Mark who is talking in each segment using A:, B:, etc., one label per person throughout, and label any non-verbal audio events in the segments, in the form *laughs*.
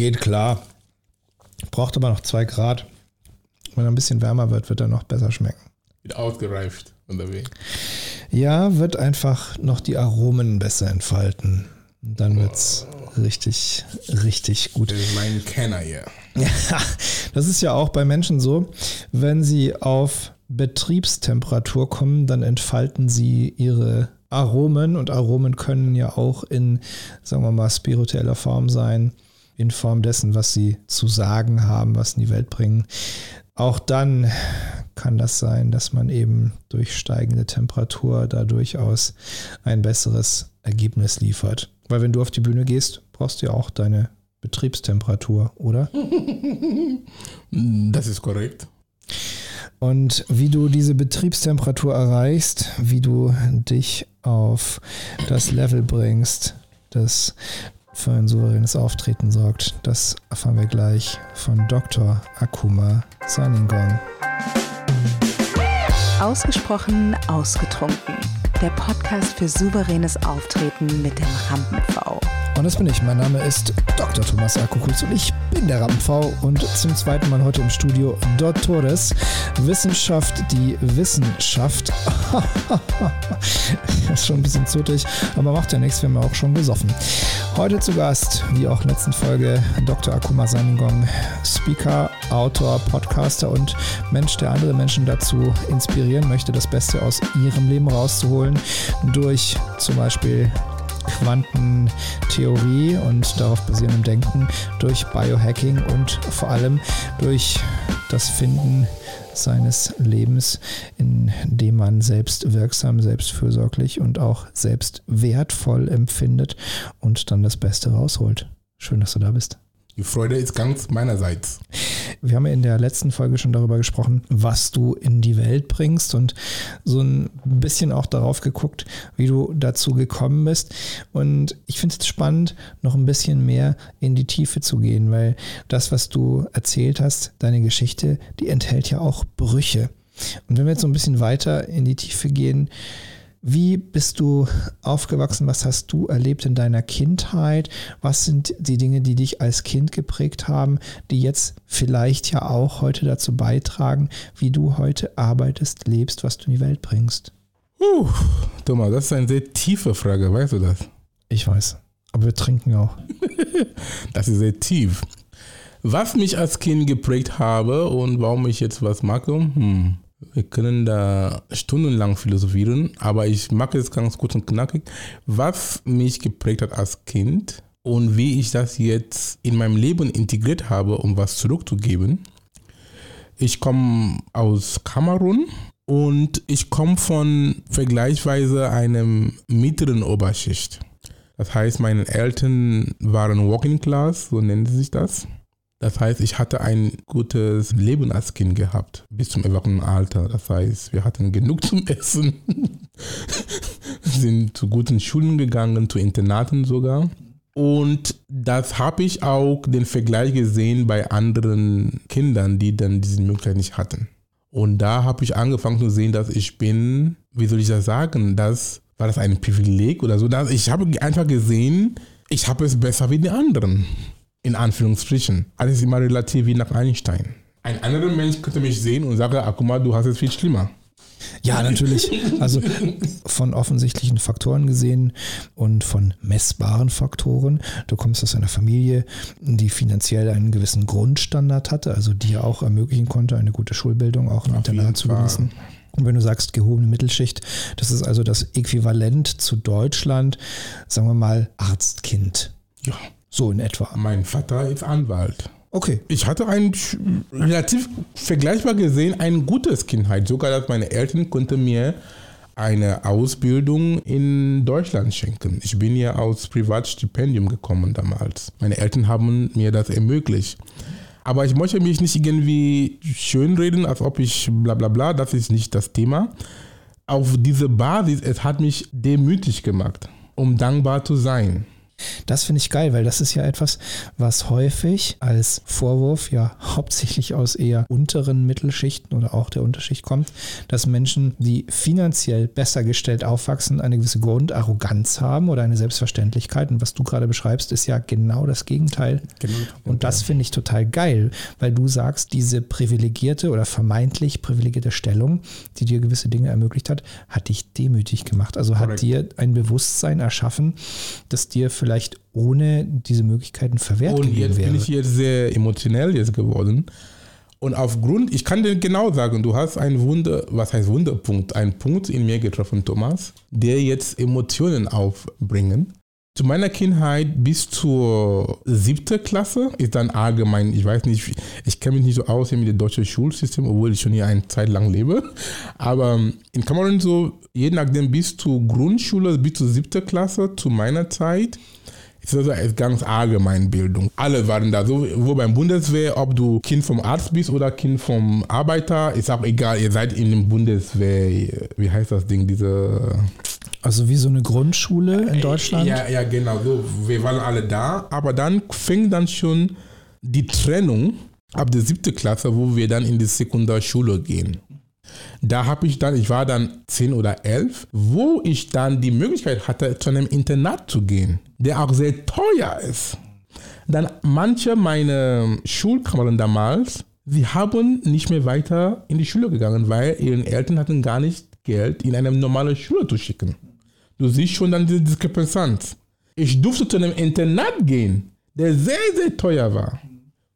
A: geht klar. Braucht aber noch zwei Grad. Wenn er ein bisschen wärmer wird, wird er noch besser schmecken.
B: Wird ausgereift wie?
A: Ja, wird einfach noch die Aromen besser entfalten. Dann wird es richtig, richtig gut.
B: Das ist mein Kenner hier.
A: Ja, *laughs* das ist ja auch bei Menschen so. Wenn sie auf Betriebstemperatur kommen, dann entfalten sie ihre Aromen und Aromen können ja auch in, sagen wir mal, spiritueller Form sein, in Form dessen, was sie zu sagen haben, was in die Welt bringen. Auch dann kann das sein, dass man eben durch steigende Temperatur da durchaus ein besseres Ergebnis liefert. Weil wenn du auf die Bühne gehst, brauchst du ja auch deine Betriebstemperatur, oder? *laughs*
B: Das ist korrekt.
A: Und wie du diese Betriebstemperatur erreichst, wie du dich auf das Level bringst, das für ein souveränes Auftreten sorgt, das erfahren wir gleich von Dr. Akuma Saningong.
C: Ausgesprochen ausgetrunken. Der Podcast für souveränes Auftreten mit dem Rampen-V.
A: Und das bin ich. Mein Name ist Dr. Thomas Akukulz und ich bin der Rampenv und zum zweiten Mal heute im Studio Dottores. Wissenschaft, die Wissenschaft. *laughs* das ist schon ein bisschen zotig, aber macht ja nichts, wir haben ja auch schon gesoffen. Heute zu Gast, wie auch in der letzten Folge, Dr. Akuma Saningong, Speaker, Autor, Podcaster und Mensch, der andere Menschen dazu inspirieren möchte, das Beste aus ihrem Leben rauszuholen, durch zum Beispiel Quantentheorie und darauf basierendem Denken, durch Biohacking und vor allem durch das Finden seines Lebens, in dem man selbst wirksam, selbst fürsorglich und auch selbst wertvoll empfindet und dann das Beste rausholt. Schön, dass du da bist.
B: Die Freude ist ganz meinerseits.
A: Wir haben ja in der letzten Folge schon darüber gesprochen, was du in die Welt bringst und so ein bisschen auch darauf geguckt, wie du dazu gekommen bist. Und ich finde es spannend, noch ein bisschen mehr in die Tiefe zu gehen, weil das, was du erzählt hast, deine Geschichte, die enthält ja auch Brüche. Und wenn wir jetzt so ein bisschen weiter in die Tiefe gehen, wie bist du aufgewachsen? Was hast du erlebt in deiner Kindheit? Was sind die Dinge, die dich als Kind geprägt haben, die jetzt vielleicht ja auch heute dazu beitragen, wie du heute arbeitest, lebst, was du in die Welt bringst?
B: Uh, Thomas, das ist eine sehr tiefe Frage, weißt du das?
A: Ich weiß, aber wir trinken auch. *laughs*
B: das ist sehr tief. Was mich als Kind geprägt habe und warum ich jetzt was mache, hm. Wir können da stundenlang philosophieren, aber ich mache es ganz kurz und knackig. Was mich geprägt hat als Kind und wie ich das jetzt in meinem Leben integriert habe, um was zurückzugeben. Ich komme aus Kamerun und ich komme von vergleichsweise einem mittleren Oberschicht. Das heißt, meine Eltern waren Walking Class, so nennen sie sich das. Das heißt, ich hatte ein gutes Leben als Kind gehabt, bis zum Erwachsenenalter. Das heißt, wir hatten genug zum Essen, *laughs* sind zu guten Schulen gegangen, zu Internaten sogar. Und das habe ich auch den Vergleich gesehen bei anderen Kindern, die dann diese Möglichkeit nicht hatten. Und da habe ich angefangen zu sehen, dass ich bin, wie soll ich das sagen, das war das ein Privileg oder so. Ich habe einfach gesehen, ich habe es besser wie die anderen in Anführungsstrichen. Alles ist immer relativ wie nach Einstein. Ein anderer Mensch könnte mich sehen und sagen, ah, guck mal, du hast es viel schlimmer.
A: Ja, natürlich. Also von offensichtlichen Faktoren gesehen und von messbaren Faktoren. Du kommst aus einer Familie, die finanziell einen gewissen Grundstandard hatte, also dir auch ermöglichen konnte, eine gute Schulbildung, auch ein Internat zu genießen. Und wenn du sagst gehobene Mittelschicht, das ist also das Äquivalent zu Deutschland, sagen wir mal Arztkind.
B: Ja.
A: So in etwa.
B: Mein Vater ist Anwalt.
A: Okay.
B: Ich hatte ein relativ vergleichbar gesehen ein gutes Kindheit. Sogar dass meine Eltern konnten mir eine Ausbildung in Deutschland schenken. Ich bin ja aus Privatstipendium gekommen damals. Meine Eltern haben mir das ermöglicht. Aber ich möchte mich nicht irgendwie schönreden, als ob ich bla bla bla, das ist nicht das Thema. Auf diese Basis, es hat mich demütig gemacht, um dankbar zu sein.
A: Das finde ich geil, weil das ist ja etwas, was häufig als Vorwurf ja hauptsächlich aus eher unteren Mittelschichten oder auch der Unterschicht kommt, dass Menschen, die finanziell besser gestellt aufwachsen, eine gewisse Grundarroganz haben oder eine Selbstverständlichkeit. Und was du gerade beschreibst, ist ja genau das Gegenteil. Genau. Und das finde ich total geil, weil du sagst, diese privilegierte oder vermeintlich privilegierte Stellung, die dir gewisse Dinge ermöglicht hat, hat dich demütig gemacht. Also Correct. hat dir ein Bewusstsein erschaffen, das dir vielleicht ohne diese Möglichkeiten verwehrt
B: Und jetzt wäre. bin ich jetzt sehr emotionell jetzt geworden. Und aufgrund, ich kann dir genau sagen, du hast einen Wunder, was heißt Wunderpunkt, einen Punkt in mir getroffen, Thomas, der jetzt Emotionen aufbringen. Zu meiner Kindheit bis zur siebten Klasse ist dann allgemein, ich weiß nicht, ich kenne mich nicht so aus mit dem deutschen Schulsystem, obwohl ich schon hier eine Zeit lang lebe. Aber in Kamerun so, je nachdem bis zur Grundschule, bis zur siebten Klasse, zu meiner Zeit, ist das eine ganz allgemeine Bildung. Alle waren da. So, wo beim Bundeswehr, ob du Kind vom Arzt bist oder Kind vom Arbeiter, ist auch egal. Ihr seid in der Bundeswehr, wie heißt das Ding, diese
A: also wie so eine Grundschule in äh, Deutschland?
B: Ja, ja, genau. So, wir waren alle da, aber dann fing dann schon die Trennung ab der siebten Klasse, wo wir dann in die Sekundarschule gehen. Da habe ich dann, ich war dann zehn oder elf, wo ich dann die Möglichkeit hatte, zu einem Internat zu gehen, der auch sehr teuer ist. Dann manche meiner Schulkameraden damals, sie haben nicht mehr weiter in die Schule gegangen, weil ihre Eltern hatten gar nicht Geld, in eine normale Schule zu schicken. Du siehst schon dann diese Diskrepanz. Ich durfte zu einem Internat gehen, der sehr, sehr teuer war,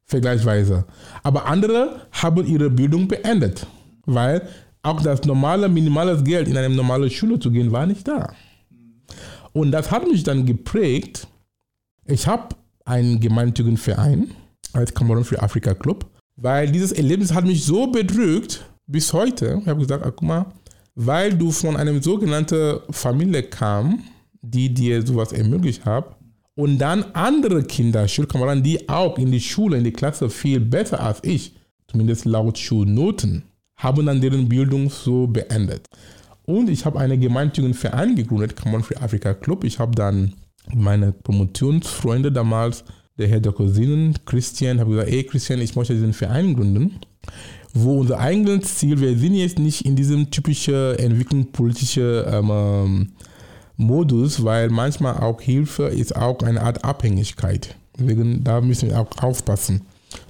B: vergleichsweise. Aber andere haben ihre Bildung beendet, weil auch das normale, minimales Geld in eine normale Schule zu gehen, war nicht da. Und das hat mich dann geprägt. Ich habe einen gemeinnützigen Verein als Kamerun für Afrika Club, weil dieses Erlebnis hat mich so bedrückt bis heute. Ich habe gesagt, ah, guck mal, weil du von einer sogenannten Familie kam, die dir sowas ermöglicht hat, und dann andere Kinder, Schulkameraden, die auch in die Schule, in die Klasse viel besser als ich, zumindest laut Schulnoten, haben dann deren Bildung so beendet. Und ich habe einen gemeinnützigen Verein gegründet, Common Free Africa Club. Ich habe dann meine Promotionsfreunde damals, der Herr der Cousinen, Christian, habe gesagt, ey Christian, ich möchte diesen Verein gründen wo unser eigenes Ziel, wir sind jetzt nicht in diesem typischen entwicklungspolitischen ähm, ähm, Modus, weil manchmal auch Hilfe ist auch eine Art Abhängigkeit. Deswegen, da müssen wir auch aufpassen.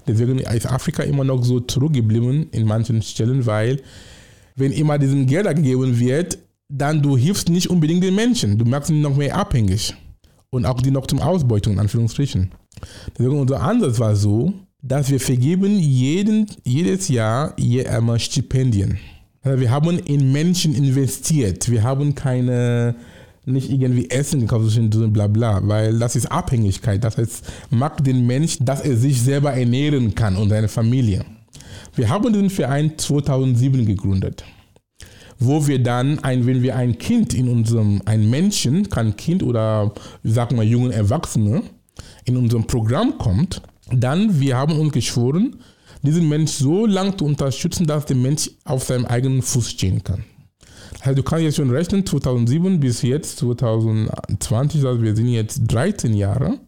B: Deswegen ist Afrika immer noch so zurückgeblieben in manchen Stellen, weil wenn immer diesen Gelder gegeben wird, dann du hilfst nicht unbedingt den Menschen. Du machst ihn noch mehr abhängig. Und auch die noch zum Ausbeutung, in Anführungsstrichen. Deswegen unser Ansatz war so, dass wir vergeben jeden, jedes Jahr je einmal Stipendien. Wir haben in Menschen investiert. Wir haben keine, nicht irgendwie Essen gekauft, bla bla, weil das ist Abhängigkeit. Das heißt, macht den Mensch, dass er sich selber ernähren kann und seine Familie. Wir haben diesen Verein 2007 gegründet, wo wir dann, ein, wenn wir ein Kind in unserem, ein Menschen, kein Kind oder, sagen wir, jungen Erwachsene, in unserem Programm kommt, dann, wir haben uns geschworen, diesen Mensch so lange zu unterstützen, dass der Mensch auf seinem eigenen Fuß stehen kann. Also du kannst jetzt schon rechnen, 2007 bis jetzt, 2020, also wir sind jetzt 13 Jahre.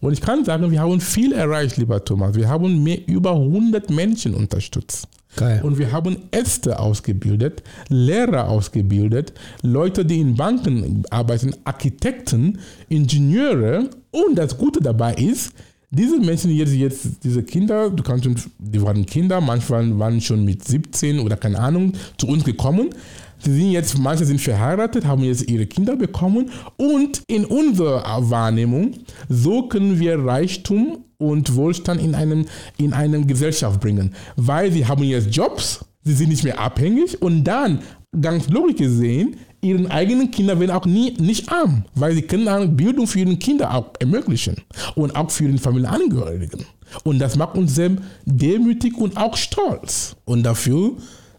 B: Und ich kann sagen, wir haben viel erreicht, lieber Thomas. Wir haben mehr über 100 Menschen unterstützt. Geil. Und wir haben Ärzte ausgebildet, Lehrer ausgebildet, Leute, die in Banken arbeiten, Architekten, Ingenieure. Und das Gute dabei ist, diese Menschen jetzt, jetzt, diese Kinder, du kannst die waren Kinder, manchmal waren schon mit 17 oder keine Ahnung zu uns gekommen. Sie sind jetzt, manche sind verheiratet, haben jetzt ihre Kinder bekommen. Und in unserer Wahrnehmung, so können wir Reichtum und Wohlstand in einem, in eine Gesellschaft bringen, weil sie haben jetzt Jobs, sie sind nicht mehr abhängig. Und dann, ganz logisch gesehen, ihren eigenen Kindern werden auch nie, nicht arm, weil sie können Bildung für ihre Kinder auch ermöglichen und auch für den Familienangehörigen. Und das macht uns sehr demütig und auch stolz. Und dafür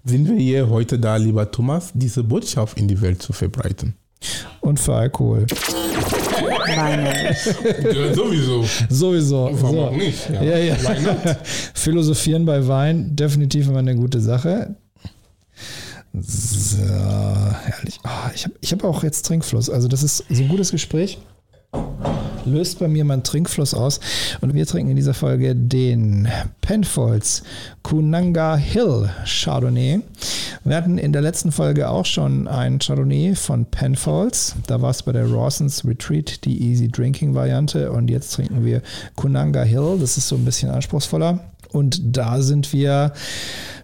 B: sind wir hier heute da, lieber Thomas, diese Botschaft in die Welt zu verbreiten.
A: Und für Alkohol.
B: Weine. sowieso.
A: Sowieso.
B: Warum so. auch nicht?
A: Ja, ja. ja. *laughs* Philosophieren bei Wein, definitiv immer eine gute Sache. So, herrlich. Oh, ich habe ich hab auch jetzt Trinkfluss. Also, das ist so ein gutes Gespräch. löst bei mir meinen Trinkfluss aus. Und wir trinken in dieser Folge den Penfolds Kunanga Hill Chardonnay. Wir hatten in der letzten Folge auch schon ein Chardonnay von Penfolds. Da war es bei der Rawson's Retreat die Easy Drinking Variante. Und jetzt trinken wir Kunanga Hill. Das ist so ein bisschen anspruchsvoller. Und da sind wir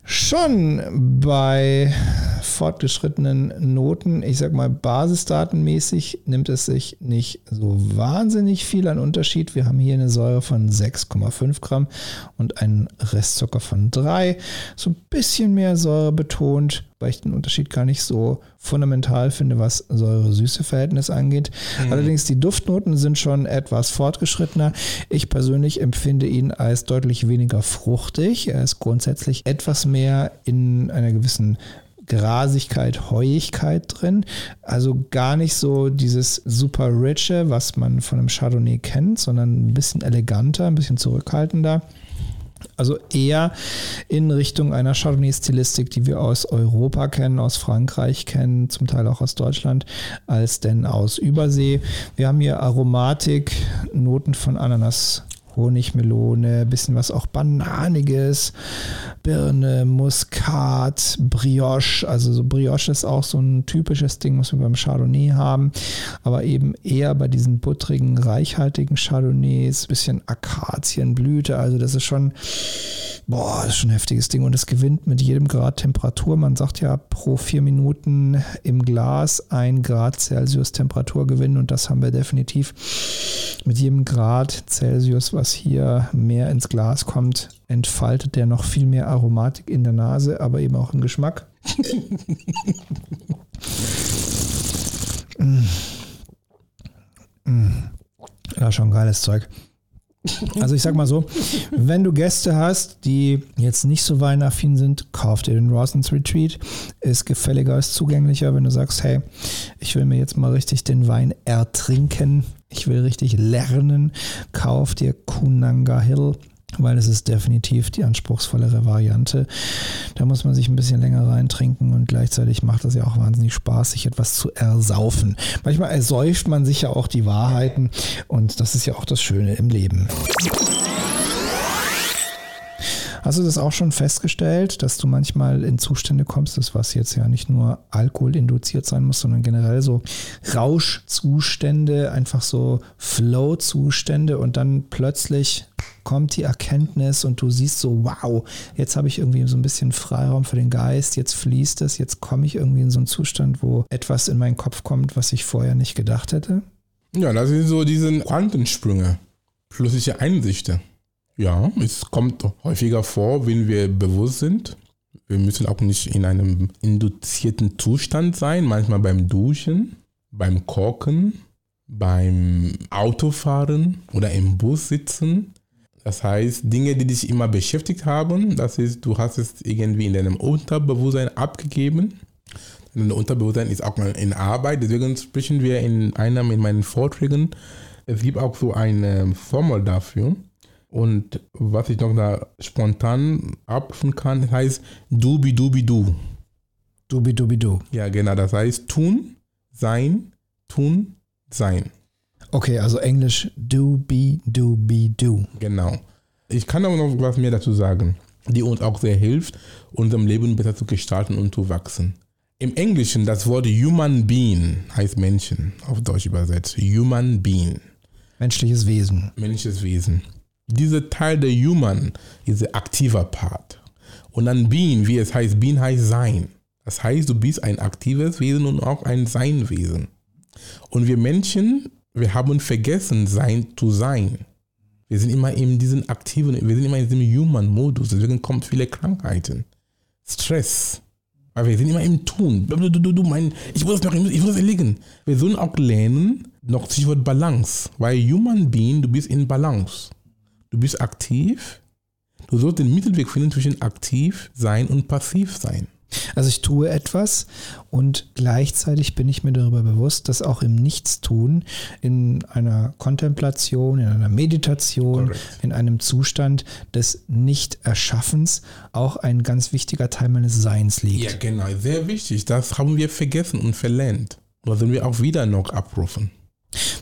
A: schon bei fortgeschrittenen Noten, ich sag mal basisdatenmäßig, nimmt es sich nicht so wahnsinnig viel an Unterschied. Wir haben hier eine Säure von 6,5 Gramm und einen Restzucker von 3. So ein bisschen mehr Säure betont, weil ich den Unterschied gar nicht so fundamental finde, was Säure-Süße-Verhältnis angeht. Mhm. Allerdings die Duftnoten sind schon etwas fortgeschrittener. Ich persönlich empfinde ihn als deutlich weniger fruchtig. Er ist grundsätzlich etwas mehr in einer gewissen Grasigkeit, Heuigkeit drin. Also gar nicht so dieses super riche, was man von einem Chardonnay kennt, sondern ein bisschen eleganter, ein bisschen zurückhaltender. Also eher in Richtung einer Chardonnay-Stilistik, die wir aus Europa kennen, aus Frankreich kennen, zum Teil auch aus Deutschland, als denn aus Übersee. Wir haben hier Aromatik, Noten von Ananas, Honigmelone, bisschen was auch Bananiges, Birne, Muskat, Brioche. Also so Brioche ist auch so ein typisches Ding, was wir beim Chardonnay haben, aber eben eher bei diesen buttrigen, reichhaltigen Chardonnays, bisschen Akazienblüte. Also das ist schon, boah, ist schon ein heftiges Ding und es gewinnt mit jedem Grad Temperatur. Man sagt ja pro vier Minuten im Glas ein Grad Celsius Temperatur gewinnen und das haben wir definitiv mit jedem Grad Celsius, was hier mehr ins Glas kommt, entfaltet der noch viel mehr Aromatik in der Nase, aber eben auch im Geschmack. *laughs* mm. Mm. Ja, schon geiles Zeug. Also ich sag mal so, wenn du Gäste hast, die jetzt nicht so weinaffin sind, kauf dir den Rawson's Retreat. Ist gefälliger, ist zugänglicher, wenn du sagst, hey, ich will mir jetzt mal richtig den Wein ertrinken, ich will richtig lernen, kauf dir Kunanga Hill weil es ist definitiv die anspruchsvollere Variante. Da muss man sich ein bisschen länger reintrinken und gleichzeitig macht es ja auch wahnsinnig Spaß, sich etwas zu ersaufen. Manchmal ersäuft man sich ja auch die Wahrheiten und das ist ja auch das Schöne im Leben. Hast du das auch schon festgestellt, dass du manchmal in Zustände kommst, das was jetzt ja nicht nur Alkohol induziert sein muss, sondern generell so Rauschzustände, einfach so Flow-Zustände und dann plötzlich kommt die Erkenntnis und du siehst so, wow, jetzt habe ich irgendwie so ein bisschen Freiraum für den Geist, jetzt fließt es, jetzt komme ich irgendwie in so einen Zustand, wo etwas in meinen Kopf kommt, was ich vorher nicht gedacht hätte?
B: Ja, das sind so diese Quantensprünge, flüssige Einsichten. Ja, es kommt häufiger vor, wenn wir bewusst sind. Wir müssen auch nicht in einem induzierten Zustand sein, manchmal beim Duschen, beim Kochen, beim Autofahren oder im Bus sitzen. Das heißt, Dinge, die dich immer beschäftigt haben, das ist, du hast es irgendwie in deinem Unterbewusstsein abgegeben. Dein Unterbewusstsein ist auch mal in Arbeit, deswegen sprechen wir in einem in meinen Vorträgen. Es gibt auch so eine Formel dafür. Und was ich noch da spontan abrufen kann, heißt dubi dubi du.
A: Dubi dubi du.
B: Ja, genau. Das heißt tun, sein, tun, sein.
A: Okay, also Englisch do, be, do, be, do.
B: Genau. Ich kann aber noch was mehr dazu sagen, die uns auch sehr hilft, unserem Leben besser zu gestalten und zu wachsen. Im Englischen das Wort Human Being heißt Menschen, auf Deutsch übersetzt. Human Being.
A: Menschliches Wesen.
B: Menschliches Wesen dieser Teil der Human ist der aktiver Part. Und dann Being, wie es heißt, Being heißt Sein. Das heißt, du bist ein aktives Wesen und auch ein Seinwesen. Und wir Menschen, wir haben vergessen, sein zu sein. Wir sind immer in diesem aktiven, wir sind immer in diesem Human-Modus. Deswegen kommen viele Krankheiten. Stress. Weil wir sind immer im Tun. Du, du, du mein, ich muss es noch, ich muss es erlegen. Wir sollen auch lernen, noch Stichwort Balance. Weil Human Being, du bist in Balance du bist aktiv. Du sollst den Mittelweg finden zwischen aktiv sein und passiv sein.
A: Also ich tue etwas und gleichzeitig bin ich mir darüber bewusst, dass auch im Nichtstun, in einer Kontemplation, in einer Meditation, Correct. in einem Zustand des Nicht-Erschaffens auch ein ganz wichtiger Teil meines Seins liegt.
B: Ja, genau, sehr wichtig. Das haben wir vergessen und verlernt. Da sollen wir auch wieder noch abrufen.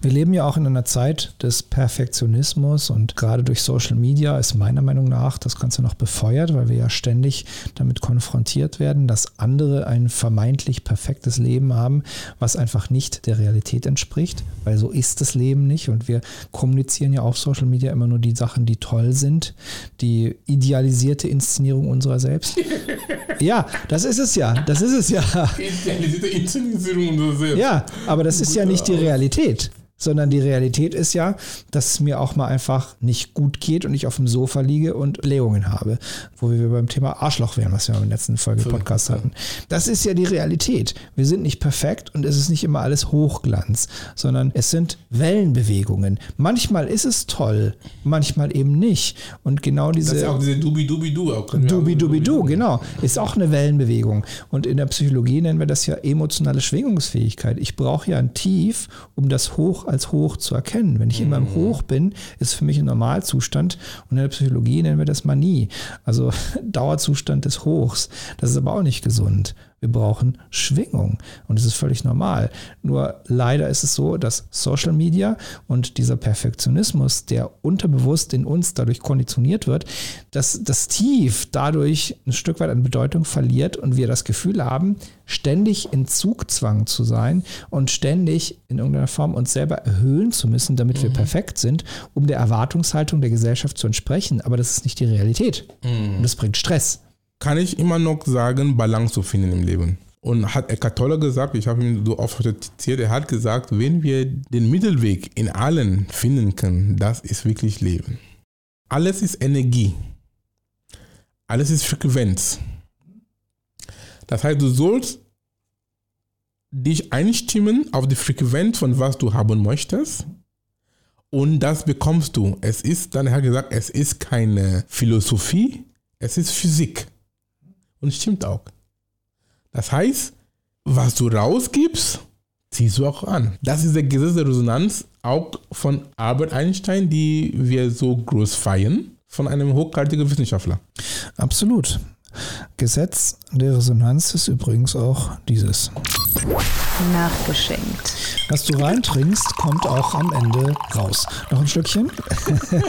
A: Wir leben ja auch in einer Zeit des Perfektionismus und gerade durch Social Media ist meiner Meinung nach das Ganze noch befeuert, weil wir ja ständig damit konfrontiert werden, dass andere ein vermeintlich perfektes Leben haben, was einfach nicht der Realität entspricht, weil so ist das Leben nicht und wir kommunizieren ja auf Social Media immer nur die Sachen, die toll sind, die idealisierte Inszenierung unserer selbst. *laughs* ja, das ist es ja, das ist es ja. Idealisierte Inszenierung unserer selbst. Ja, aber das ist ja nicht die Realität sondern die Realität ist ja, dass es mir auch mal einfach nicht gut geht und ich auf dem Sofa liege und Blähungen habe, wo wir beim Thema Arschloch wären, was wir in der letzten Folge so, Podcast hatten. Das ist ja die Realität. Wir sind nicht perfekt und es ist nicht immer alles Hochglanz, sondern es sind Wellenbewegungen. Manchmal ist es toll, manchmal eben nicht. Und genau diese. Das ist
B: auch diese Dubi-Dubi-Du.
A: Dubi-Dubi-Du, genau. Ist auch eine Wellenbewegung. Und in der Psychologie nennen wir das ja emotionale Schwingungsfähigkeit. Ich brauche ja ein Tief, um das Hoch als hoch zu erkennen. Wenn ich immer im mhm. Hoch bin, ist für mich ein Normalzustand und in der Psychologie nennen wir das Manie, also *laughs* Dauerzustand des Hochs. Das ist aber auch nicht gesund. Wir brauchen Schwingung und das ist völlig normal. Nur leider ist es so, dass Social Media und dieser Perfektionismus, der unterbewusst in uns dadurch konditioniert wird, dass das Tief dadurch ein Stück weit an Bedeutung verliert und wir das Gefühl haben, ständig in Zugzwang zu sein und ständig in irgendeiner Form uns selber erhöhen zu müssen, damit mhm. wir perfekt sind, um der Erwartungshaltung der Gesellschaft zu entsprechen. Aber das ist nicht die Realität. Mhm. Und das bringt Stress
B: kann ich immer noch sagen, Balance zu finden im Leben. Und hat Eckhart Tolle gesagt, ich habe ihn so oft zitiert, er hat gesagt, wenn wir den Mittelweg in allen finden können, das ist wirklich Leben. Alles ist Energie. Alles ist Frequenz. Das heißt, du sollst dich einstimmen auf die Frequenz von was du haben möchtest. Und das bekommst du. Es ist, dann hat gesagt, es ist keine Philosophie, es ist Physik. Und stimmt auch. Das heißt, was du rausgibst, ziehst du auch an. Das ist der Gesetz der Resonanz auch von Albert Einstein, die wir so groß feiern, von einem hochkarätigen Wissenschaftler.
A: Absolut. Gesetz der Resonanz ist übrigens auch dieses.
C: Nachgeschenkt.
A: Was du reintrinkst, kommt auch am Ende raus. Noch ein Stückchen? *laughs*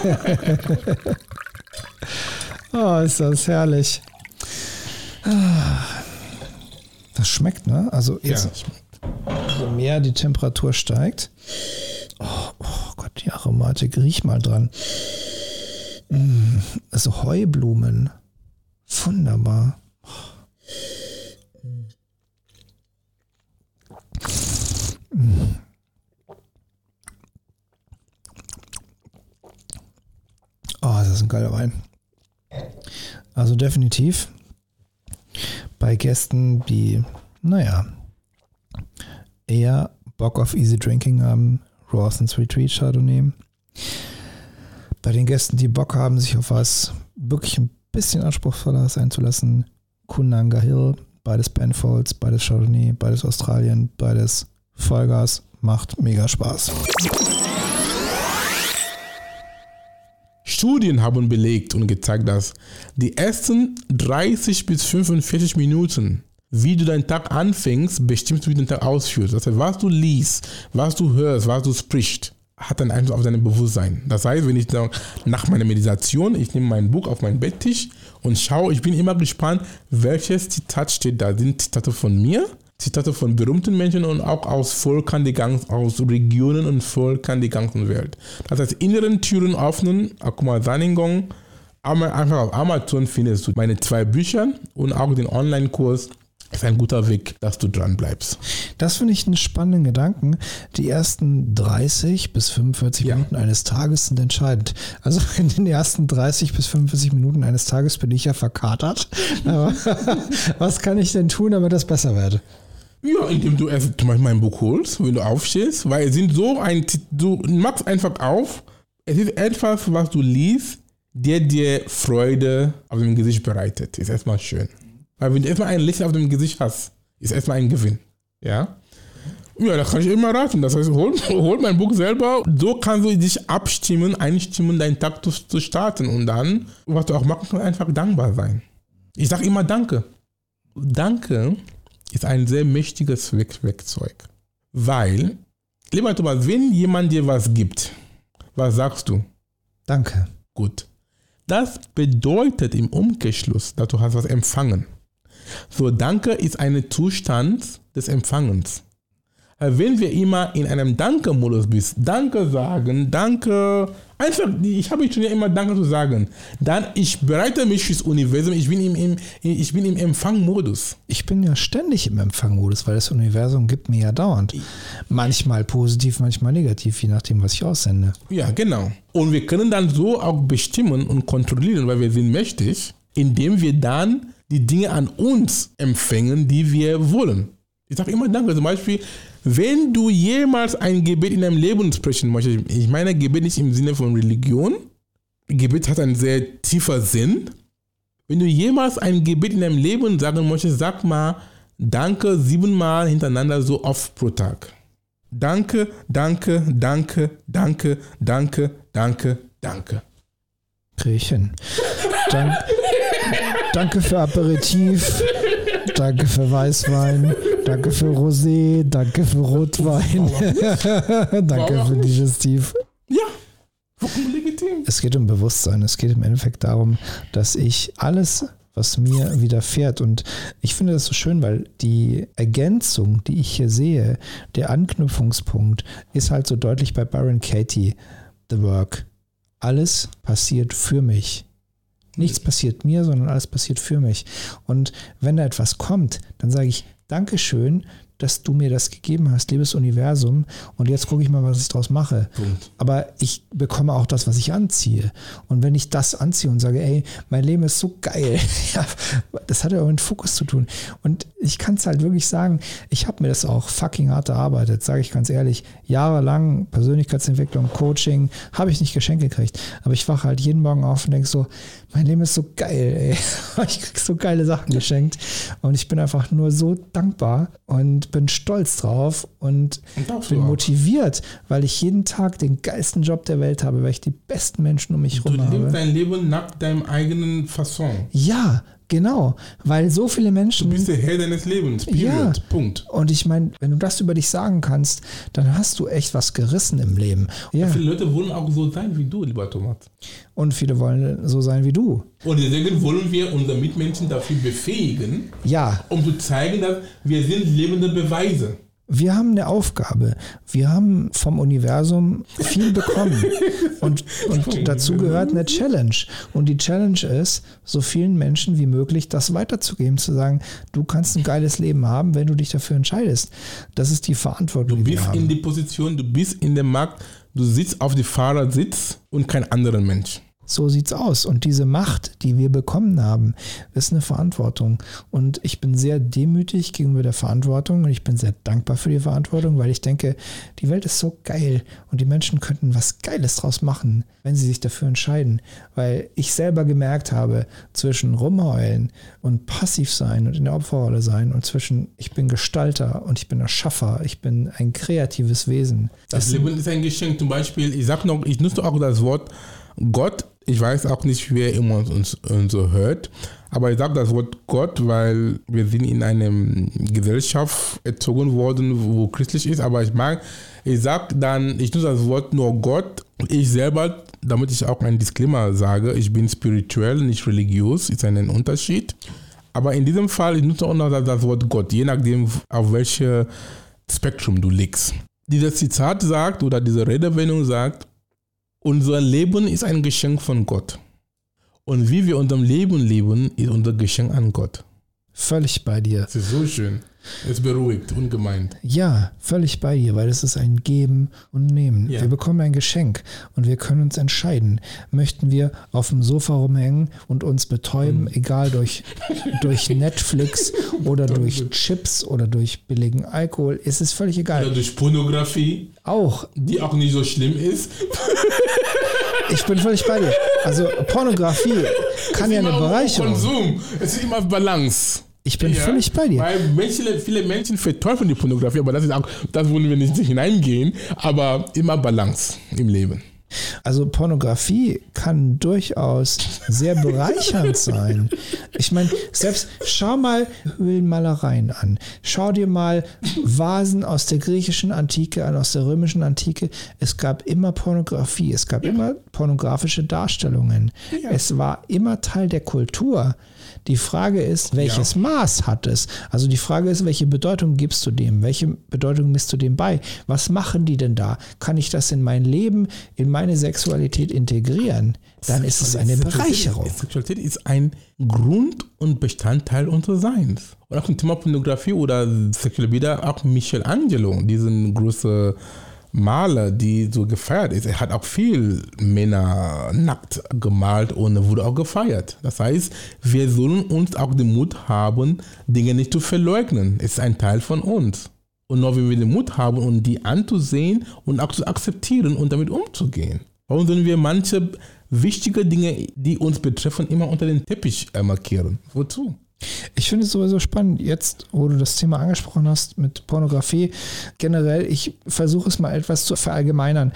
A: oh, ist das herrlich. Das schmeckt, ne? Also jetzt, ja, je mehr die Temperatur steigt. Oh, oh, Gott, die Aromatik, riech mal dran. Mm, also Heublumen. Wunderbar. Oh, das ist ein geiler Wein. Also definitiv bei Gästen, die, naja, eher Bock auf Easy Drinking haben, Rawson's Retreat Chardonnay. Bei den Gästen, die Bock haben, sich auf was wirklich ein bisschen anspruchsvolleres einzulassen, Kunanga Hill, beides Penfolds, beides Chardonnay, beides Australien, beides Vollgas, macht mega Spaß.
B: Studien haben belegt und gezeigt, dass die ersten 30 bis 45 Minuten, wie du deinen Tag anfängst, bestimmt, wie du den Tag ausführst. Das heißt, was du liest, was du hörst, was du sprichst, hat einen Einfluss auf dein Bewusstsein. Das heißt, wenn ich dann nach meiner Meditation, ich nehme mein Buch auf meinen Betttisch und schaue, ich bin immer gespannt, welches Zitat steht da. Sind Zitate von mir? Zitate von berühmten Menschen und auch aus Völkern die ganz, aus Regionen und Völkern die ganzen Welt. Das heißt, inneren Türen öffnen, guck mal, Saningong, einfach auf Amazon findest du meine zwei Bücher und auch den Online-Kurs ist ein guter Weg, dass du dran bleibst.
A: Das finde ich einen spannenden Gedanken. Die ersten 30 bis 45 ja. Minuten eines Tages sind entscheidend. Also in den ersten 30 bis 45 Minuten eines Tages bin ich ja verkatert. *laughs* *laughs* Was kann ich denn tun, damit das besser wird?
B: Ja, indem du erst Beispiel mein Buch holst, wenn du aufstehst, weil es sind so ein, du machst einfach auf, es ist etwas, was du liest, der dir Freude auf dem Gesicht bereitet. Ist erstmal schön. Weil wenn du erstmal ein Lächeln auf dem Gesicht hast, ist erstmal ein Gewinn. Ja? Ja, da kann ich immer raten. Das heißt, hol, *laughs* hol mein Buch selber. So kannst du dich abstimmen, einstimmen, deinen Tag zu, zu starten. Und dann, was du auch machen kannst, einfach dankbar sein. Ich sage immer Danke. Danke ist ein sehr mächtiges Werkzeug, weil Lieber Thomas, wenn jemand dir was gibt, was sagst du?
A: Danke.
B: Gut. Das bedeutet im Umkehrschluss, dass du hast was empfangen. So, Danke ist ein Zustand des Empfangens. Äh, Wenn wir immer in einem Danke-Modus bist, Danke sagen, Danke, einfach, ich habe schon immer Danke zu sagen, dann ich bereite mich fürs Universum, ich bin im, im, ich bin im Empfang-Modus.
A: Ich bin ja ständig im Empfangmodus, weil das Universum gibt mir ja dauernd. Manchmal positiv, manchmal negativ, je nachdem, was ich aussende.
B: Ja, genau. Und wir können dann so auch bestimmen und kontrollieren, weil wir sind mächtig, indem wir dann die Dinge an uns empfangen, die wir wollen. Ich sage immer Danke. Zum Beispiel, wenn du jemals ein Gebet in deinem Leben sprechen möchtest, ich meine Gebet nicht im Sinne von Religion, Gebet hat einen sehr tiefer Sinn. Wenn du jemals ein Gebet in deinem Leben sagen möchtest, sag mal Danke siebenmal hintereinander so oft pro Tag. Danke, danke, danke, danke, danke, danke, danke.
A: Hin. Dank, *laughs* danke für Aperitif. Danke für Weißwein. Danke für Rosé. Danke für Rotwein. *laughs* danke für Digestiv.
B: Ja, vollkommen legitim.
A: Es geht um Bewusstsein. Es geht im Endeffekt darum, dass ich alles, was mir widerfährt, und ich finde das so schön, weil die Ergänzung, die ich hier sehe, der Anknüpfungspunkt, ist halt so deutlich bei Byron Katie, The Work. Alles passiert für mich. Nichts passiert mir, sondern alles passiert für mich. Und wenn da etwas kommt, dann sage ich Dankeschön, dass du mir das gegeben hast, liebes Universum. Und jetzt gucke ich mal, was ich daraus mache.
B: Punkt.
A: Aber ich bekomme auch das, was ich anziehe. Und wenn ich das anziehe und sage, ey, mein Leben ist so geil, *laughs* ja, das hat ja auch mit Fokus zu tun. Und ich kann es halt wirklich sagen, ich habe mir das auch fucking hart erarbeitet, sage ich ganz ehrlich. Jahrelang Persönlichkeitsentwicklung, Coaching, habe ich nicht geschenkt gekriegt. Aber ich wache halt jeden Morgen auf und denke so, mein Leben ist so geil, ey. *laughs* Ich krieg so geile Sachen geschenkt. Und ich bin einfach nur so dankbar und bin stolz drauf und
B: du
A: bin motiviert, weil ich jeden Tag den geilsten Job der Welt habe, weil ich die besten Menschen um mich
B: Du
A: herum
B: lebst
A: habe.
B: dein Leben nach deinem eigenen Fasson.
A: Ja, genau, weil so viele
B: Du
A: Menschen.
B: bist der Herr deines Lebens. Period.
A: Ja.
B: Punkt.
A: Und ich meine, wenn du das über dich sagen kannst, dann hast du echt was gerissen im Leben. Ja.
B: Viele Leute wollen auch so sein wie du, lieber Thomas.
A: Und viele wollen so sein wie du.
B: Und deswegen wollen wir unsere Mitmenschen dafür befähigen,
A: Ja,
B: um zu zeigen, dass wir sind lebende Beweise.
A: Wir haben eine Aufgabe. Wir haben vom Universum viel bekommen. *laughs* Und, und dazu gehört eine Challenge. Und die Challenge ist, so vielen Menschen wie möglich das weiterzugeben, zu sagen, du kannst ein geiles Leben haben, wenn du dich dafür entscheidest. Das ist die Verantwortung,
B: Du
A: die
B: bist
A: haben.
B: in die Position, du bist in dem Markt, du sitzt auf dem Fahrersitz und kein anderer Mensch.
A: So sieht's aus. Und diese Macht, die wir bekommen haben, ist eine Verantwortung. Und ich bin sehr demütig gegenüber der Verantwortung und ich bin sehr dankbar für die Verantwortung, weil ich denke, die Welt ist so geil und die Menschen könnten was Geiles draus machen, wenn sie sich dafür entscheiden. Weil ich selber gemerkt habe, zwischen rumheulen und passiv sein und in der Opferrolle sein und zwischen ich bin Gestalter und ich bin Erschaffer, ich bin ein kreatives Wesen.
B: Das Leben ist ein Geschenk. Zum Beispiel, ich sag noch, ich nutze auch das Wort Gott. Ich weiß auch nicht, wer immer uns, uns so hört, aber ich sage das Wort Gott, weil wir sind in einer Gesellschaft erzogen worden, wo christlich ist. Aber ich mag, ich sage dann, ich nutze das Wort nur Gott. Ich selber, damit ich auch einen Disclaimer sage, ich bin spirituell, nicht religiös, ist ein Unterschied. Aber in diesem Fall, ich nutze auch noch das Wort Gott, je nachdem, auf welches Spektrum du liegst. Dieses Zitat sagt oder diese Redewendung sagt, unser Leben ist ein Geschenk von Gott. Und wie wir unserem Leben leben, ist unser Geschenk an Gott.
A: Völlig bei dir.
B: Das ist so schön. Es beruhigt, ungemeint.
A: Ja, völlig bei dir, weil es ist ein Geben und Nehmen.
B: Ja.
A: Wir bekommen ein Geschenk und wir können uns entscheiden. Möchten wir auf dem Sofa rumhängen und uns betäuben, egal durch, *laughs* durch Netflix oder durch Chips oder durch billigen Alkohol, ist es völlig
B: Oder
A: egal.
B: durch Pornografie,
A: Auch,
B: die auch nicht so schlimm ist. *laughs*
A: ich bin völlig bei dir. Also Pornografie kann ja eine Bereicherung.
B: Konsum. Es ist immer Balance.
A: Ich bin
B: Ja,
A: völlig bei dir.
B: Weil Menschen, viele Menschen verteufeln die Pornografie, aber das ist auch, das wollen wir nicht hineingehen, aber immer Balance im Leben.
A: Also Pornografie kann durchaus sehr *laughs* bereichernd sein. Ich meine, selbst schau mal Höhlenmalereien an. Schau dir mal Vasen aus der griechischen Antike an, aus der römischen Antike. Es gab immer Pornografie, es gab immer pornografische Darstellungen. Es war immer Teil der Kultur. Die Frage ist, welches ja. Maß hat es? Also die Frage ist, welche Bedeutung gibst du dem? Welche Bedeutung misst du dem bei? Was machen die denn da? Kann ich das in mein Leben, in meine Sexualität integrieren? Dann ist es eine Bereicherung.
B: Sexualität ist ein Grund und Bestandteil unseres Seins. Und auch im Thema Pornografie oder sexuelle Bilder, auch Michelangelo, diesen großen Maler, die so gefeiert ist. Er hat auch viel Männer nackt gemalt und wurde auch gefeiert. Das heißt, wir sollen uns auch den Mut haben, Dinge nicht zu verleugnen. Es ist ein Teil von uns. Und nur wenn wir den Mut haben, um die anzusehen und auch zu akzeptieren und damit umzugehen. Warum sollen wir manche wichtige Dinge, die uns betreffen, immer unter den Teppich äh, markieren? Wozu?
A: Ich finde es sowieso spannend, jetzt, wo du das Thema angesprochen hast mit Pornografie, generell, ich versuche es mal etwas zu verallgemeinern.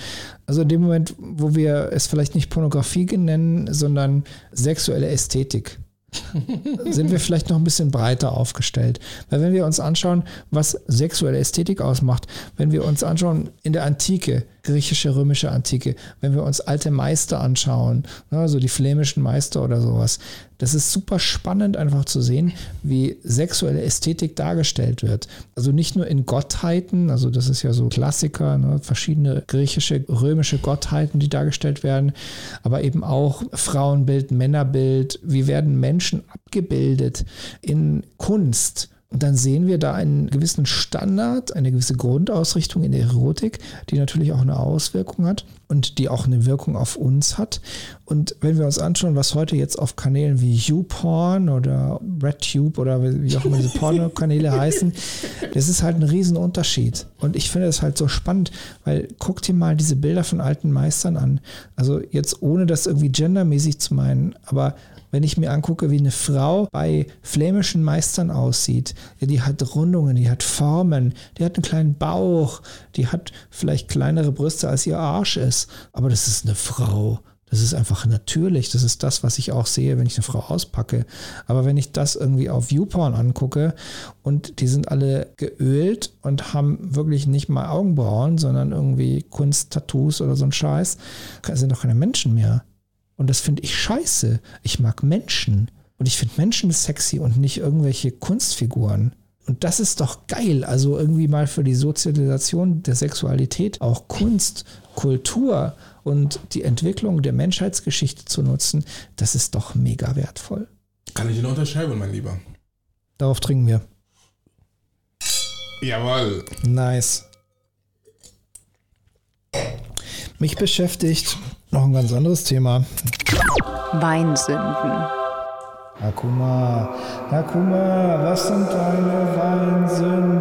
A: Also in dem Moment, wo wir es vielleicht nicht Pornografie nennen, sondern sexuelle Ästhetik *laughs* sind wir vielleicht noch ein bisschen breiter aufgestellt. Weil wenn wir uns anschauen, was sexuelle Ästhetik ausmacht, wenn wir uns anschauen in der Antike, griechische, römische Antike, wenn wir uns alte Meister anschauen, also die flämischen Meister oder sowas, das ist super spannend einfach zu sehen, wie sexuelle Ästhetik dargestellt wird. Also nicht nur in Gottheiten, also das ist ja so Klassiker, ne, verschiedene griechische, römische Gottheiten, die dargestellt werden, aber eben auch Frauenbild, Männerbild, wie werden Menschen abgebildet in Kunst? Und dann sehen wir da einen gewissen Standard, eine gewisse Grundausrichtung in der Erotik, die natürlich auch eine Auswirkung hat und die auch eine Wirkung auf uns hat. Und wenn wir uns anschauen, was heute jetzt auf Kanälen wie YouPorn oder RedTube oder wie auch immer diese *laughs* Porno-Kanäle heißen, das ist halt ein Riesenunterschied. Und ich finde das halt so spannend, weil guck dir mal diese Bilder von alten Meistern an. Also jetzt ohne das irgendwie gendermäßig zu meinen, aber wenn ich mir angucke, wie eine Frau bei flämischen Meistern aussieht, ja, die hat Rundungen, die hat Formen, die hat einen kleinen Bauch, die hat vielleicht kleinere Brüste als ihr Arsch ist, aber das ist eine Frau. Das ist einfach natürlich. Das ist das, was ich auch sehe, wenn ich eine Frau auspacke. Aber wenn ich das irgendwie auf Viewporn angucke und die sind alle geölt und haben wirklich nicht mal Augenbrauen, sondern irgendwie Kunst-Tattoos oder so ein Scheiß, sind doch keine Menschen mehr. Und das finde ich scheiße. Ich mag Menschen. Und ich finde Menschen sexy und nicht irgendwelche Kunstfiguren. Und das ist doch geil. Also irgendwie mal für die Sozialisation der Sexualität auch Kunst, Kultur und die Entwicklung der Menschheitsgeschichte zu nutzen, das ist doch mega wertvoll.
B: Kann ich nur unterschreiben, mein Lieber.
A: Darauf trinken wir.
B: Jawohl.
A: Nice. Mich beschäftigt noch ein ganz anderes Thema.
C: Weinsünden.
A: Akuma, Akuma, was sind deine Weinsünden?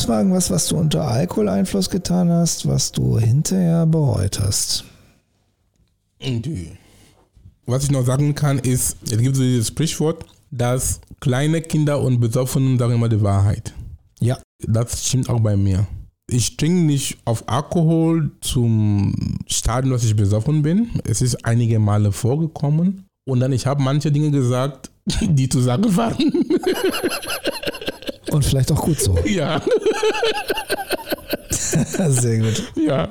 A: Es mal irgendwas, was du unter Alkoholeinfluss getan hast, was du hinterher bereut hast?
B: Was ich noch sagen kann, ist, es gibt so dieses Sprichwort, dass kleine Kinder und Besoffenen sagen immer die Wahrheit.
A: Ja.
B: Das stimmt auch bei mir ich trinke nicht auf Alkohol zum Stadium, dass ich besoffen bin. Es ist einige Male vorgekommen. Und dann, ich habe manche Dinge gesagt, *laughs* die zu sagen waren. *laughs*
A: Und vielleicht auch gut so. *laughs*
B: Ja. *laughs*
A: Sehr gut.
B: Ja.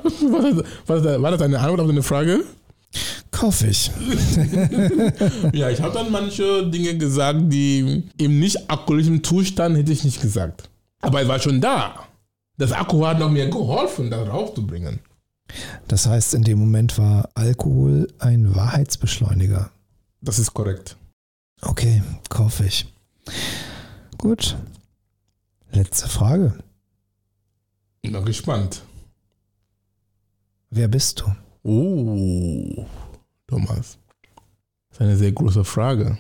B: War das, war das eine Antwort auf deine Frage?
A: Kaufe ich. *laughs*
B: ja, ich habe dann manche Dinge gesagt, die im nicht alkoholischen Zustand hätte ich nicht gesagt. Aber es war schon da. Das Akku hat noch mir geholfen, das raufzubringen.
A: Das heißt, in dem Moment war Alkohol ein Wahrheitsbeschleuniger.
B: Das ist korrekt.
A: Okay, kaufe ich. Gut. Letzte Frage.
B: Bin gespannt.
A: Wer bist du?
B: Oh, Thomas. Das ist eine sehr große Frage.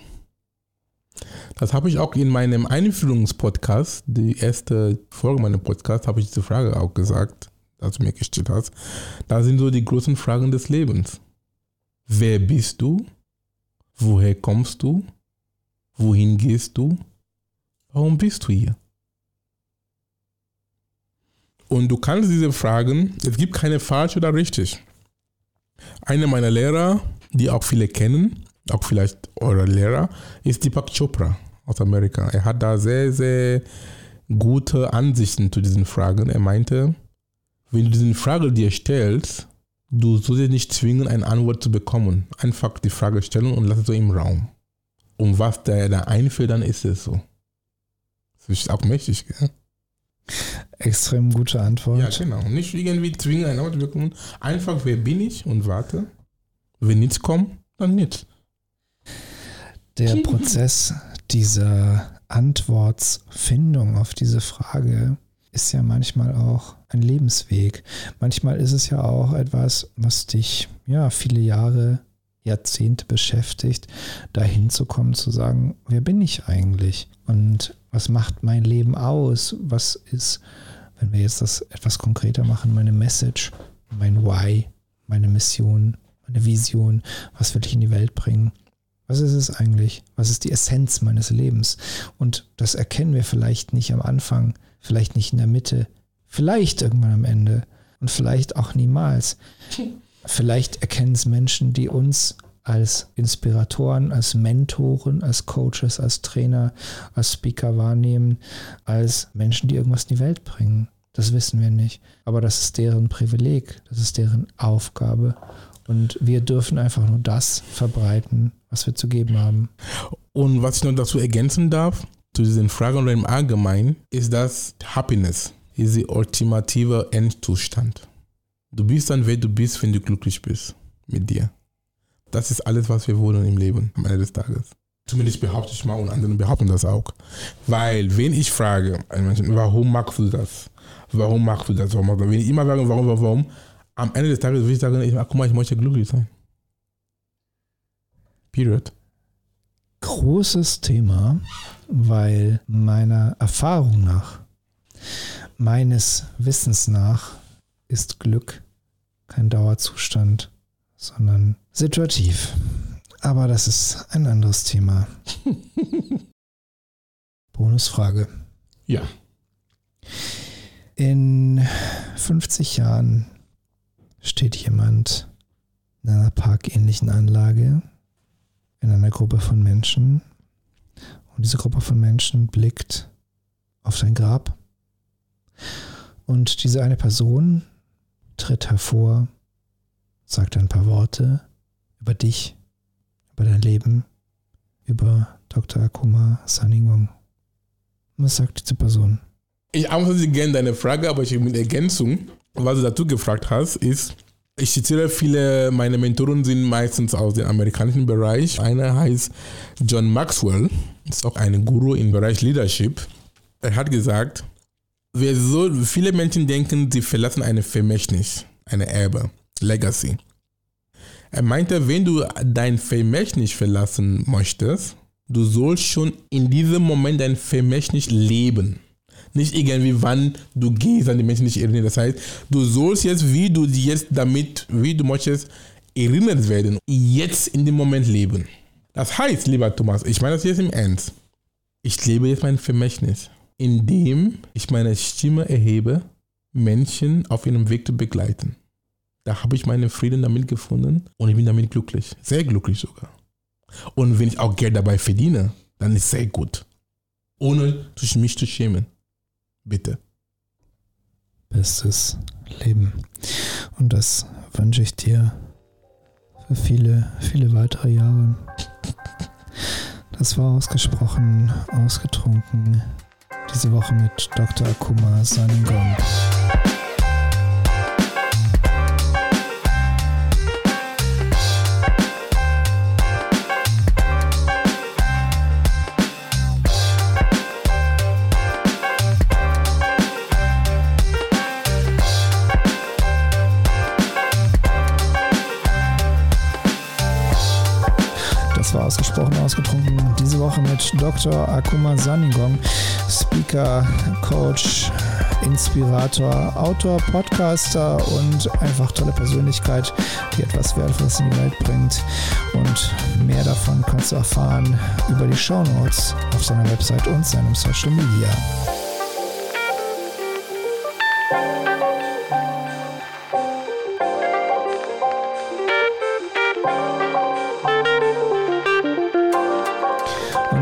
B: Das habe ich auch in meinem Einführungspodcast, die erste Folge meiner Podcast, habe ich diese Frage auch gesagt, als du mir gestellt hast. Da sind so die großen Fragen des Lebens. Wer bist du? Woher kommst du? Wohin gehst du? Warum bist du hier? Und du kannst diese Fragen, es gibt keine falsch oder richtig. Einer meiner Lehrer, die auch viele kennen, auch vielleicht eure Lehrer, ist Deepak Chopra aus Amerika. Er hat da sehr, sehr gute Ansichten zu diesen Fragen. Er meinte, wenn du diese Frage dir stellst, du sollst dich nicht zwingen, eine Antwort zu bekommen. Einfach die Frage stellen und lass es so im Raum. Und was der da einfällt, dann ist es so. Das ist auch mächtig, gell?
A: Extrem gute Antwort.
B: Ja, genau. Nicht irgendwie zwingen, eine bekommen. Einfach, wer bin ich und warte. Wenn nichts kommt, dann nichts.
A: Der Prozess dieser Antwortfindung auf diese Frage ist ja manchmal auch ein Lebensweg. Manchmal ist es ja auch etwas, was dich ja viele Jahre, Jahrzehnte beschäftigt, dahin zu kommen, zu sagen, wer bin ich eigentlich und was macht mein Leben aus? Was ist, wenn wir jetzt das etwas konkreter machen, meine Message, mein Why, meine Mission, meine Vision, was will ich in die Welt bringen? Was ist es eigentlich? Was ist die Essenz meines Lebens? Und das erkennen wir vielleicht nicht am Anfang, vielleicht nicht in der Mitte, vielleicht irgendwann am Ende und vielleicht auch niemals. *laughs* Vielleicht erkennen es Menschen, die uns als Inspiratoren, als Mentoren, als Coaches, als Trainer, als Speaker wahrnehmen, als Menschen, die irgendwas in die Welt bringen. Das wissen wir nicht. Aber das ist deren Privileg, das ist deren Aufgabe. Und wir dürfen einfach nur das verbreiten, was wir zu geben haben.
B: Und was ich noch dazu ergänzen darf, zu diesen Fragen oder im Allgemeinen, ist dass Happiness ist der ultimative Endzustand. Du bist dann, wer du bist, wenn du glücklich bist mit dir. Das ist alles, was wir wollen im Leben am Ende des Tages. Zumindest behaupte ich mal und andere behaupten das auch. Weil, wenn ich frage, warum magst du das? Warum magst du das? Warum? Wenn ich immer sage, warum, warum, am Ende des Tages würde ich sagen, ich, guck mal, ich möchte glücklich sein. Period.
A: Großes Thema, weil meiner Erfahrung nach, meines Wissens nach, ist Glück kein Dauerzustand, sondern situativ. Aber das ist ein anderes Thema. *laughs* Bonusfrage.
B: Ja.
A: In 50 Jahren steht jemand in einer parkähnlichen Anlage in einer Gruppe von Menschen und diese Gruppe von Menschen blickt auf dein Grab und diese eine Person tritt hervor, sagt ein paar Worte über dich, über dein Leben, über Dr. Akuma Saningong. Was sagt diese Person?
B: Ich antworte gerne deine Frage, aber ich mit Ergänzung, was du dazu gefragt hast, ist, ich zitiere viele, meine Mentoren sind meistens aus dem amerikanischen Bereich. Einer heißt John Maxwell, ist auch ein Guru im Bereich Leadership. Er hat gesagt, wir so, viele Menschen denken, sie verlassen eine Vermächtnis, eine Erbe, Legacy. Er meinte, wenn du dein Vermächtnis verlassen möchtest, du sollst schon in diesem Moment dein Vermächtnis leben nicht irgendwie, wann du gehst, an die Menschen nicht erinnern. Das heißt, du sollst jetzt, wie du jetzt damit, wie du möchtest, erinnert werden, jetzt in dem Moment leben. Das heißt, lieber Thomas, ich meine das jetzt im Ernst. Ich lebe jetzt mein Vermächtnis, indem ich meine Stimme erhebe, Menschen auf ihrem Weg zu begleiten. Da habe ich meinen Frieden damit gefunden und ich bin damit glücklich. Sehr glücklich sogar. Und wenn ich auch Geld dabei verdiene, dann ist es sehr gut. Ohne mich zu schämen. Bitte.
A: Bestes Leben. Und das wünsche ich dir für viele, viele weitere Jahre. Das war ausgesprochen, ausgetrunken. Diese Woche mit Dr. Akuma Saningong. ausgesprochen ausgetrunken. Diese Woche mit Dr. Akuma Sanigong, Speaker, Coach, Inspirator, Autor, Podcaster und einfach tolle Persönlichkeit, die etwas Wertvolles in die Welt bringt. Und mehr davon kannst du erfahren über die Show Notes auf seiner Website und seinem Social Media.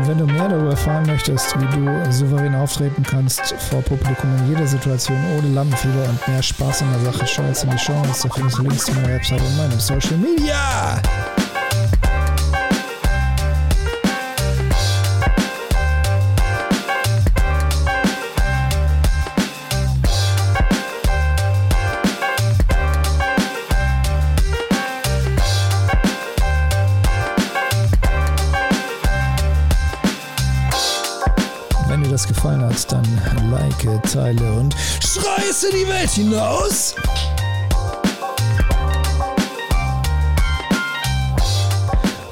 A: Erfahren möchtest, wie du souverän auftreten kannst vor Publikum in jeder Situation ohne Lampenfieber und mehr Spaß an der Sache, schau jetzt in die Show Notes, da findest du Links zu meiner Website und meinem Social Media. Like, teile und schrei es in die Welt hinaus.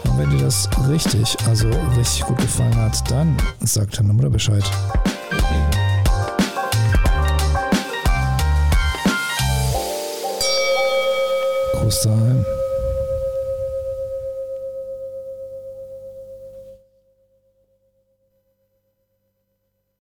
A: Und wenn dir das richtig, also richtig gut gefallen hat, dann sag deiner Mutter Bescheid. Gruß daheim.